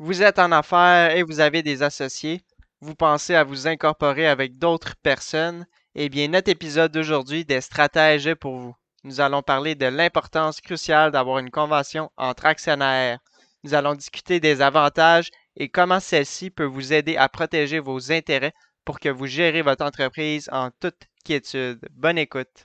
Vous êtes en affaires et vous avez des associés. Vous pensez à vous incorporer avec d'autres personnes. Eh bien, notre épisode d'aujourd'hui des stratèges pour vous. Nous allons parler de l'importance cruciale d'avoir une convention entre actionnaires. Nous allons discuter des avantages et comment celle-ci peut vous aider à protéger vos intérêts pour que vous gérez votre entreprise en toute quiétude. Bonne écoute.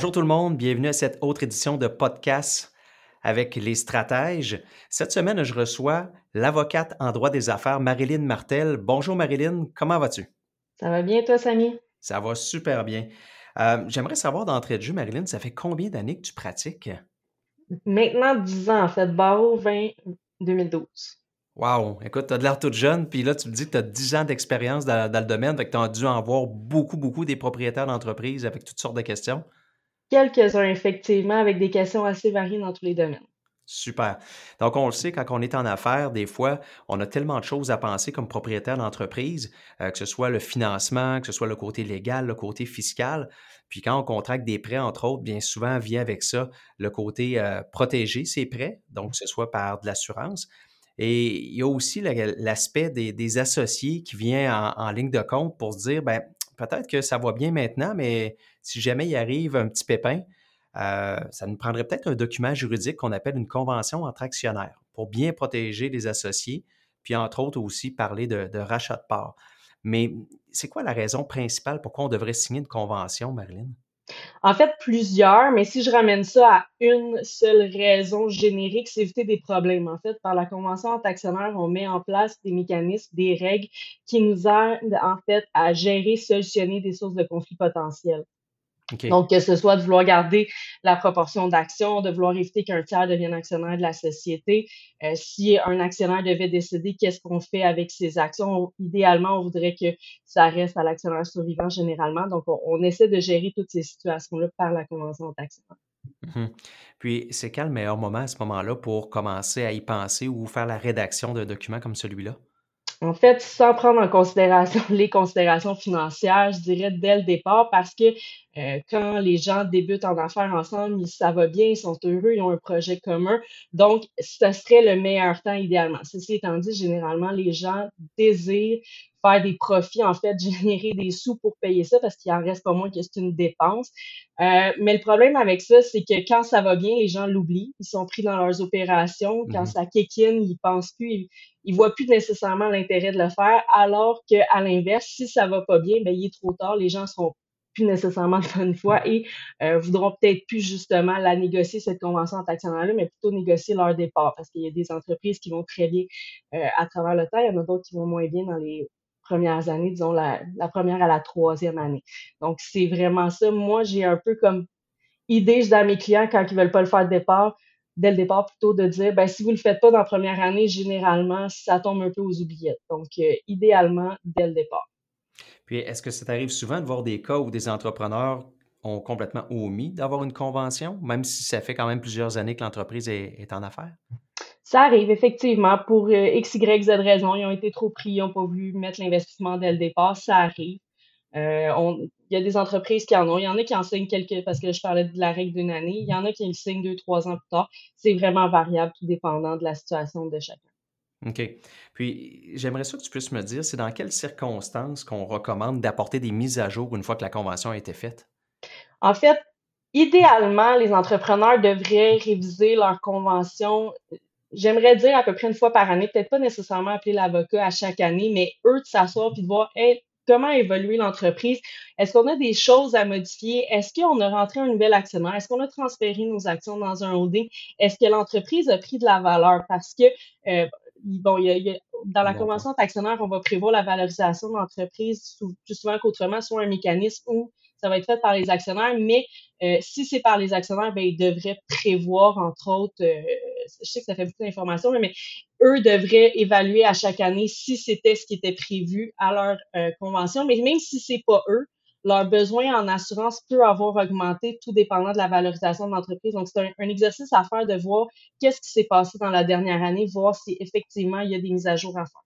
Bonjour tout le monde, bienvenue à cette autre édition de podcast avec les stratèges. Cette semaine, je reçois l'avocate en droit des affaires Marilyn Martel. Bonjour Marilyn, comment vas-tu? Ça va bien toi, Samy? Ça va super bien. Euh, j'aimerais savoir d'entrée de jeu, Marilyn, ça fait combien d'années que tu pratiques? Maintenant 10 ans, en fait, barreau 20 2012. Wow! Écoute, tu as de l'air toute jeune, puis là, tu me dis que tu as 10 ans d'expérience dans, dans, le domaine, que tu as dû en voir beaucoup, beaucoup des propriétaires d'entreprises avec toutes sortes de questions. Quelques-uns, effectivement, avec des questions assez variées dans tous les domaines. Super. Donc, on le sait, quand on est en affaires, des fois, on a tellement de choses à penser comme propriétaire d'entreprise, euh, que ce soit le financement, que ce soit le côté légal, le côté fiscal. Puis quand on contracte des prêts, entre autres, bien souvent vient avec ça le côté euh, protéger ces prêts, donc que ce soit par de l'assurance. Et il y a aussi l'aspect des, associés qui vient en, en, ligne de compte pour se dire, ben peut-être que ça va bien maintenant, mais si jamais il arrive un petit pépin, euh, ça nous prendrait peut-être un document juridique qu'on appelle une convention entre actionnaires pour bien protéger les associés, puis entre autres aussi parler de, rachat de parts. Mais c'est quoi la raison principale pourquoi on devrait signer une convention, Marilyn? En fait, plusieurs, mais si je ramène ça à une seule raison générique, c'est éviter des problèmes. En fait, par la convention entre actionnaires, on met en place des mécanismes, des règles qui nous aident en fait à gérer, solutionner des sources de conflits potentiels. Donc, que ce soit de vouloir garder la proportion d'actions, de vouloir éviter qu'un tiers devienne actionnaire de la société. Euh, si un actionnaire devait décider qu'est-ce qu'on fait avec ses actions, idéalement, on voudrait que ça reste à l'actionnaire survivant généralement. Donc, on, essaie de gérer toutes ces situations-là par la convention d'actionnaire. Mmh Puis, c'est quel le meilleur moment à ce moment-là pour commencer à y penser ou faire la rédaction d'un document comme celui-là? En fait, sans prendre en considération les considérations financières, je dirais dès le départ, parce que euh, quand les gens débutent en affaires ensemble, ça va bien, ils sont heureux, ils ont un projet commun. Donc, ce serait le meilleur temps idéalement. Ceci étant dit, généralement, les gens désirent faire des profits, en fait, générer des sous pour payer ça parce qu'il en reste pas moins que c'est une dépense. Euh, mais le problème avec ça, c'est que quand ça va bien, les gens l'oublient. Ils sont pris dans leurs opérations. Quand mhm. ça kékine, ils pensent plus, ils, ils voient plus nécessairement l'intérêt de le faire. Alors qu'à l'inverse, si ça va pas bien, ben, il est trop tard. Les gens seront plus nécessairement de bonne foi et euh, voudront peut-être plus justement la négocier, cette convention entre actionnaires-là, mais plutôt négocier leur départ parce qu'il y a des entreprises qui vont très bien euh, à travers le temps, il y en a d'autres qui vont moins bien dans les premières années, disons la, la première à la troisième année. Donc, c'est vraiment ça. Moi, j'ai un peu comme idée, je dis à mes clients quand ils veulent pas le faire de départ, dès le départ, plutôt de dire, ben, si vous le faites pas dans la première année, généralement, ça tombe un peu aux oubliettes. Donc, euh, idéalement, dès le départ. Puis, est-ce que ça t'arrive souvent de voir des cas où des entrepreneurs ont complètement omis d'avoir une convention, même si ça fait quand même plusieurs années que l'entreprise est, en affaires? Ça arrive effectivement pour euh, X, Y, Z raisons. Ils ont été trop pris, ils n'ont pas voulu mettre l'investissement dès le départ. Ça arrive. Euh, il y a des entreprises qui en ont. Il y en a qui en signent quelques, parce que je parlais de la règle d'une année. Il y en a qui le signent deux, trois ans plus tard. C'est vraiment variable, tout dépendant de la situation de chacun. OK. Puis, j'aimerais ça que tu puisses me dire, c'est dans quelles circonstances qu'on recommande d'apporter des mises à jour une fois que la convention a été faite? En fait, idéalement, les entrepreneurs devraient réviser leur convention j'aimerais dire à peu près une fois par année, peut-être pas nécessairement appeler l'avocat à chaque année, mais eux de s'asseoir puis de voir comment évoluer l'entreprise? Est-ce qu'on a des choses à modifier? Est-ce qu'on a rentré un nouvel actionnaire? Est-ce qu'on a transféré nos actions dans un holding? Est-ce que l'entreprise a pris de la valeur? Parce que euh, bon, il y a, dans la convention d'actionnaire, on va prévoir la valorisation de l'entreprise plus souvent qu'autrement, soit un mécanisme où ça va être fait par les actionnaires, mais euh, si c'est par les actionnaires, ben, ils devraient prévoir, entre autres, euh, je sais que ça fait beaucoup d'informations, mais eux devraient évaluer à chaque année si c'était ce qui était prévu à leur euh, convention, mais même si c'est pas eux, leur besoin en assurance peut avoir augmenté tout dépendant de la valorisation de l'entreprise. Donc, c'est un, exercice à faire de voir qu'est-ce qui s'est passé dans la dernière année, voir si effectivement il y a des mises à jour à faire.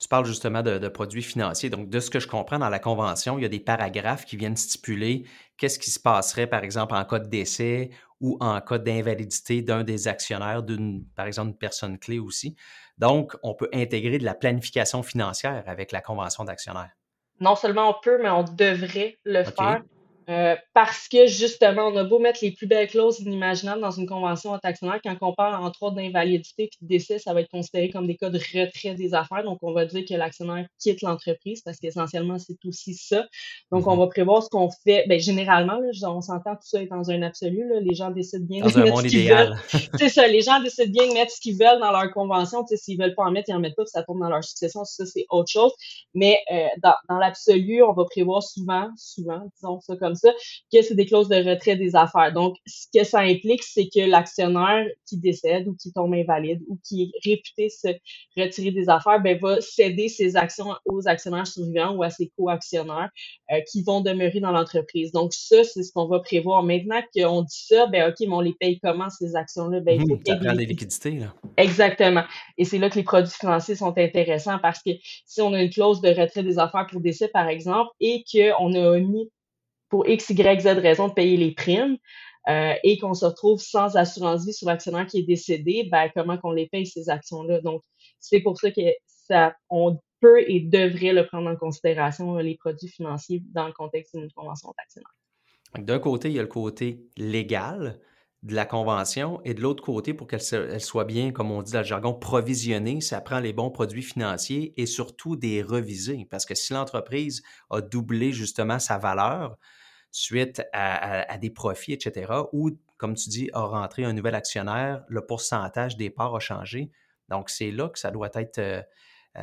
Tu parles justement de, produits financiers. Donc, de ce que je comprends dans la convention, il y a des paragraphes qui viennent stipuler qu'est-ce qui se passerait, par exemple, en cas de décès ou en cas d'invalidité d'un des actionnaires, d'une, par exemple, une personne clé aussi. Donc, on peut intégrer de la planification financière avec la convention d'actionnaire non seulement on peut, mais on devrait le faire. Euh, parce que justement, on a beau mettre les plus belles clauses inimaginables dans une convention en actionnaire, quand on parle entre autres d'invalidité et de décès, ça va être considéré comme des cas de retrait des affaires. Donc, on va dire que l'actionnaire quitte l'entreprise parce qu'essentiellement, c'est aussi ça. Donc, on mhm. va prévoir ce qu'on fait. Ben, généralement, là, on s'entend tout ça est dans un absolu. Là, les gens décident bien de mettre ce qu'ils veulent. c'est ça, les gens décident bien de mettre ce qu'ils veulent dans leur convention. S'ils veulent pas en mettre, ils en mettent pas, puis ça tombe dans leur succession. Ça, c'est autre chose. Mais euh, dans, dans l'absolu, on va prévoir souvent, souvent, disons ça comme ça, que c'est des clauses de retrait des affaires. Donc, ce que ça implique, c'est que l'actionnaire qui décède ou qui tombe invalide ou qui est réputé se retirer des affaires, ben, va céder ses actions aux actionnaires survivants ou à ses co-actionnaires euh, qui vont demeurer dans l'entreprise. Donc, ça, c'est ce qu'on va prévoir. Maintenant qu'on dit ça, ben, OK, mais on les paye comment, ces actions-là? Ben, il faut mmh, payer des liquidités, là. Exactement. Et c'est là que les produits financiers sont intéressants parce que si on a une clause de retrait des affaires pour décès, par exemple, et qu'on a mis pour X, Y, Z raison de payer les primes euh, et qu'on se retrouve sans assurance vie sur l'actionnaire qui est décédé, ben, comment qu'on les paye ces actions-là? Donc, c'est pour ça que ça, on peut et devrait le prendre en considération, les produits financiers, dans le contexte d'une convention d'actionnaire. D'un côté, il y a le côté légal, de la convention et de l'autre côté, pour qu'elle soit bien, comme on dit dans le jargon, provisionnée, ça prend les bons produits financiers et surtout des revisés. Parce que si l'entreprise a doublé justement sa valeur suite à, des profits, etc., ou, comme tu dis, a rentré un nouvel actionnaire, le pourcentage des parts a changé. Donc, c'est là que ça doit être euh,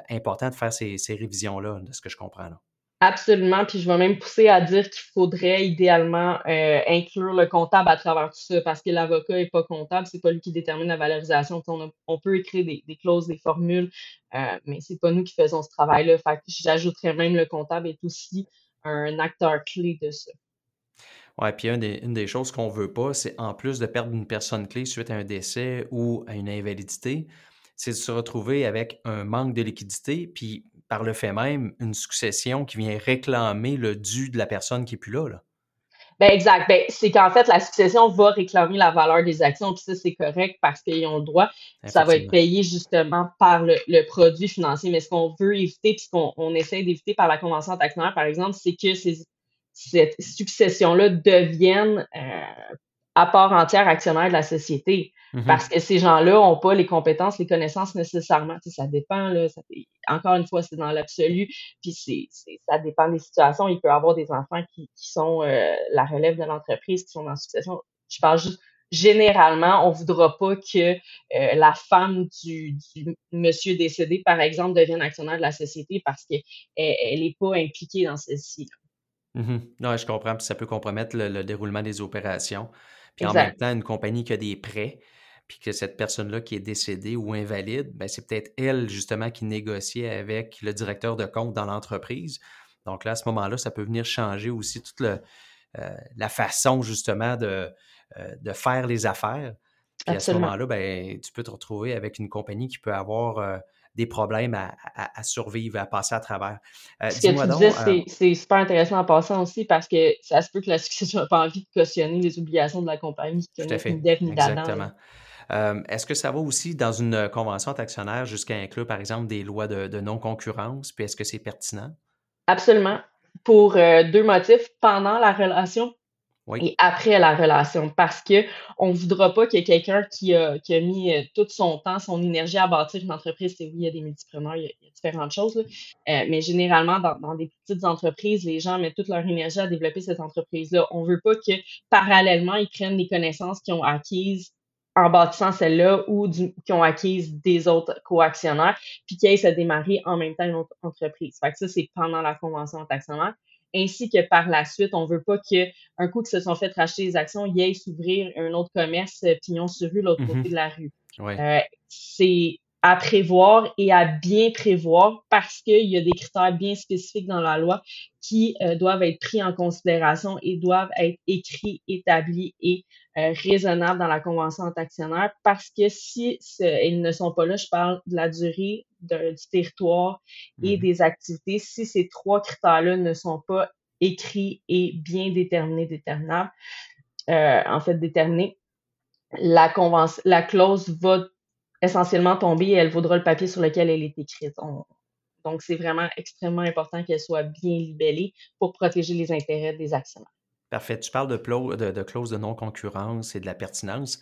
important de faire ces, révisions-là, de ce que je comprends là. Absolument, puis je vais même pousser à dire qu'il faudrait idéalement euh, inclure le comptable à travers tout ça, parce que l'avocat n'est pas comptable, c'est pas lui qui détermine la valorisation. On, peut écrire des, clauses, des formules, euh, mais c'est pas nous qui faisons ce travail-là. Fait j'ajouterais même le comptable est aussi un acteur clé de ça. Oui, puis une des, une des choses qu'on veut pas, c'est en plus de perdre une personne clé suite à un décès ou à une invalidité, c'est de se retrouver avec un manque de liquidité, puis par le fait même, une succession qui vient réclamer le dû de la personne qui n'est plus là. là. Ben exact. Ben, c'est qu'en fait, la succession va réclamer la valeur des actions, puis ça, c'est correct parce qu'ils ont le droit. Ça va être payé justement par le, produit financier. Mais ce qu'on veut éviter, puis ce qu'on essaie d'éviter par la convention d'actionnaire, par exemple, c'est que ces, cette succession-là devienne euh, à part entière actionnaire de la société. Mm-hmm. Parce que ces gens-là n'ont pas les compétences, les connaissances nécessairement. ça dépend, là, encore une fois, c'est dans l'absolu, puis c'est, ça dépend des situations. Il peut y avoir des enfants qui, sont euh, la relève de l'entreprise, qui sont en succession. Je parle juste généralement, on voudra pas que euh, la femme du, monsieur décédé, par exemple, devienne actionnaire de la société parce qu'elle n'est pas impliquée dans celle-ci. Mm-hmm. Non, je comprends, puis ça peut compromettre le déroulement des opérations. Puis en même temps, une compagnie qui a des prêts, puis que cette personne-là qui est décédée ou invalide, ben c'est peut-être elle justement qui négociait avec le directeur de compte dans l'entreprise. Donc là, à ce moment-là, ça peut venir changer aussi toute le, euh, la façon justement de, euh, de faire les affaires. Puis à ce moment-là, ben, tu peux te retrouver avec une compagnie qui peut avoir euh, des problèmes à, à, survivre, à passer à travers. Euh, Ce que tu disais, euh, c'est super intéressant en passant aussi parce que ça se peut que la succession n'a pas envie de cautionner les obligations de la compagnie qui connaît une dette Exactement. Euh, est-ce que ça va aussi dans une convention d'actionnaire jusqu'à inclure, par exemple, des lois de, de non-concurrence? Puis est-ce que c'est pertinent? Absolument. Pour deux motifs. Pendant la relation, et après la relation. Parce que on voudra pas qu'il y ait quelqu'un qui a, qui a mis euh, tout son temps, son énergie à bâtir une entreprise. C'est oui, il y a des multipreneurs, il y a, différentes choses. Euh, mais généralement, dans, dans, des petites entreprises, les gens mettent toute leur énergie à développer cette entreprise-là. On veut pas que parallèlement, ils prennent les connaissances qu'ils ont acquises en bâtissant celle-là ou qui ont acquis des autres coactionnaires, puis qui aient à démarrer en même temps une autre entreprise. Fait que ça, c'est pendant la convention actionnaire. Ainsi que par la suite, on veut pas qu'un coup qu'ils se sont fait racheter les actions, ils aillent s'ouvrir un autre commerce pignon sur rue, l'autre côté mm-hmm. de la rue. Euh, c'est à prévoir et à bien prévoir parce qu'il y a des critères bien spécifiques dans la loi qui euh, doivent être pris en considération et doivent être écrits, établis et euh, raisonnables dans la convention entre actionnaires parce que si ils ne sont pas là, je parle de la durée du territoire et mmh des activités. Si ces trois critères-là ne sont pas écrits et bien déterminés, déterminables, euh, en fait déterminés, la convention, la clause va essentiellement tomber et elle vaudra le papier sur lequel elle est écrite. donc, c'est vraiment extrêmement important qu'elle soit bien libellée pour protéger les intérêts des actionnaires. Parfait. Tu parles de, de, clause de non-concurrence et de la pertinence.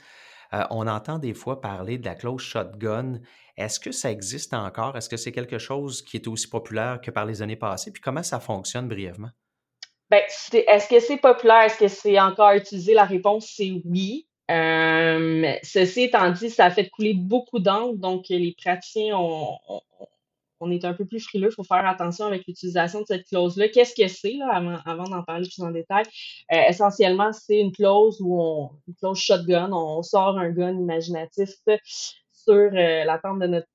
Euh, on entend des fois parler de la clause shotgun. Est-ce que ça existe encore? Est-ce que c'est quelque chose qui est aussi populaire que par les années passées? Puis comment ça fonctionne brièvement? Ben, est-ce que c'est populaire? Est-ce que c'est encore utilisé? La réponse, c'est oui. Euh, ceci étant dit, ça a fait couler beaucoup d'encre, donc les praticiens, on, on, est un peu plus frileux. Il faut faire attention avec l'utilisation de cette clause-là. Qu'est-ce que c'est, là, avant, avant d'en parler plus en détail? Euh, essentiellement, c'est une clause où on, une clause shotgun, on sort un gun imaginatif sur euh, la tente de notre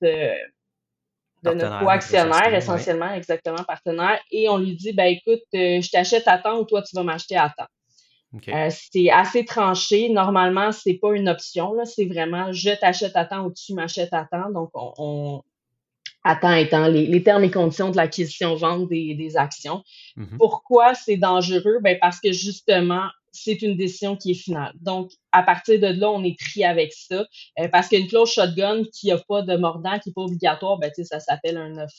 de notre co-actionnaire, essentiellement, exactement, partenaire, et on lui dit, ben écoute, je t'achète à temps ou toi, tu vas m'acheter à temps. Euh, c'est assez tranché. Normalement, c'est pas une option. Là. C'est vraiment je t'achète à temps ou tu m'achètes à temps. Donc, on, on à étant les, termes et conditions de l'acquisition-vente des, des, actions. Mm-hmm. Pourquoi c'est dangereux? Ben parce que justement, c'est une décision qui est finale. Donc, à partir de là, on est pris avec ça. Euh, parce qu'une clause shotgun qui n'a pas de mordant, qui n'est pas obligatoire, ben, ça s'appelle un offre.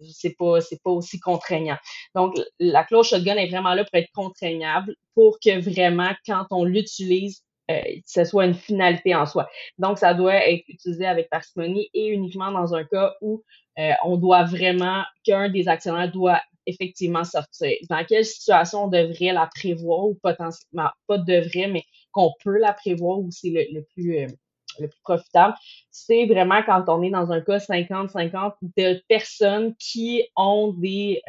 C'est pas, c'est pas aussi contraignant. Donc, la clause shotgun est vraiment là pour être contraignable, pour que vraiment, quand on l'utilise, euh, ce soit une finalité en soi. Donc, ça doit être utilisé avec parcimonie et uniquement dans un cas où euh, on doit vraiment, qu'un des actionnaires doit effectivement sortir. Dans quelle situation on devrait la prévoir ou potentiellement, pas devrait, mais qu'on peut la prévoir ou c'est le, plus, euh, le plus profitable, c'est vraiment quand on est dans un cas 50-50 de personnes qui ont des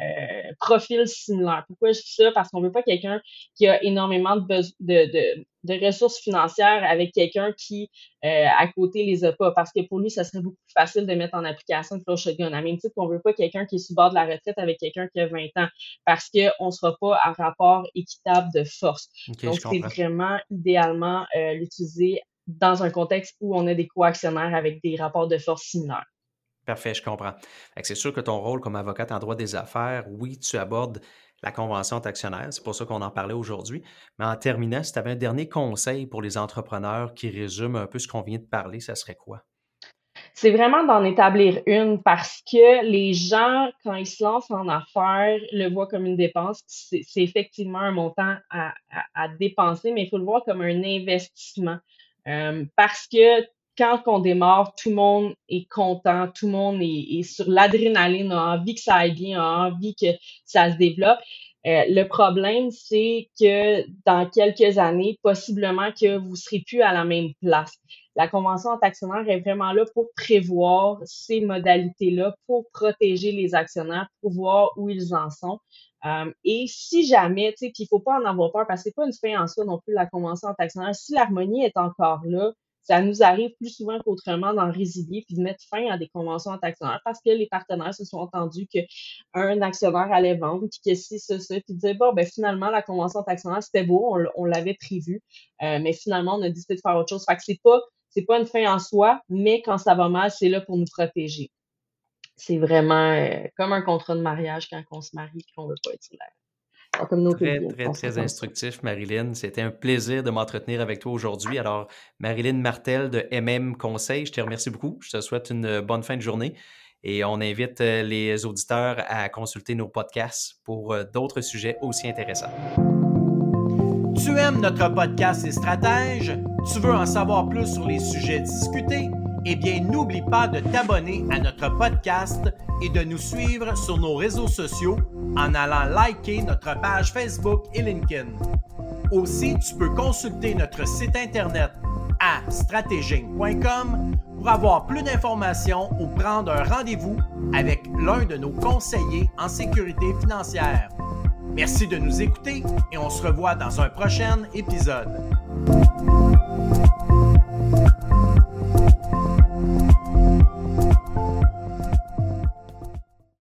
profils similaires. Pourquoi je dis ça? Parce qu'on veut pas quelqu'un qui a énormément de, de, ressources financières avec quelqu'un qui, euh, à côté, les a pas. Parce que pour lui, ça serait beaucoup plus facile de mettre en application le shotgun. À même titre qu'on veut pas quelqu'un qui est sous bord de la retraite avec quelqu'un qui a 20 ans. Parce qu'on sera pas à rapport équitable de force. Donc, c'est vraiment idéalement euh, l'utiliser dans un contexte où on a des coactionnaires avec des rapports de force similaires. Parfait, je comprends. C'est sûr que ton rôle comme avocate en droit des affaires, oui, tu abordes la convention d'actionnaire, c'est pour ça qu'on en parlait aujourd'hui. Mais en terminant, si tu avais un dernier conseil pour les entrepreneurs qui résument un peu ce qu'on vient de parler, ça serait quoi? C'est vraiment d'en établir une parce que les gens, quand ils se lancent en affaires, le voient comme une dépense. C'est effectivement un montant à, à dépenser, mais il faut le voir comme un investissement. Euh, parce que quand on démarre, tout le monde est content, tout le monde est, sur l'adrénaline, a envie que ça aille bien, a envie que ça se développe. Euh, le problème, c'est que dans quelques années, possiblement que vous serez plus à la même place. La convention en actionnaire est vraiment là pour prévoir ces modalités-là, pour protéger les actionnaires, pour voir où ils en sont. Euh, et si jamais, tu sais, puis il faut pas en avoir peur parce que c'est pas une fin en soi non plus la convention en actionnaire. Si l'harmonie est encore là, ça nous arrive plus souvent qu'autrement d'en résilier puis de mettre fin à des conventions en actionnaire parce que les partenaires se sont entendus qu'un actionnaire allait vendre puis que si ça, ça, puis disaient bon ben finalement la convention en actionnaire c'était beau, on, l'avait prévu, euh, mais finalement on a décidé de faire autre chose. Fait que c'est pas c'est pas une fin en soi, mais quand ça va mal, c'est là pour nous protéger c'est vraiment euh, comme un contrat de mariage quand on se marie et qu'on veut pas être sur Très, très, très instructif, Marilyn. C'était un plaisir de m'entretenir avec toi aujourd'hui. Alors, Marilyn Martel de MM Conseil, je te remercie beaucoup. Je te souhaite une bonne fin de journée et on invite euh, les auditeurs à consulter nos podcasts pour euh, d'autres sujets aussi intéressants. Tu aimes notre podcast et stratèges? Tu veux en savoir plus sur les sujets discutés? eh bien n'oublie pas de t'abonner à notre podcast et de nous suivre sur nos réseaux sociaux en allant liker notre page Facebook et LinkedIn. Aussi, tu peux consulter notre site internet à stratéging.com pour avoir plus d'informations ou prendre un rendez-vous avec l'un de nos conseillers en sécurité financière. Merci de nous écouter et on se revoit dans un prochain épisode.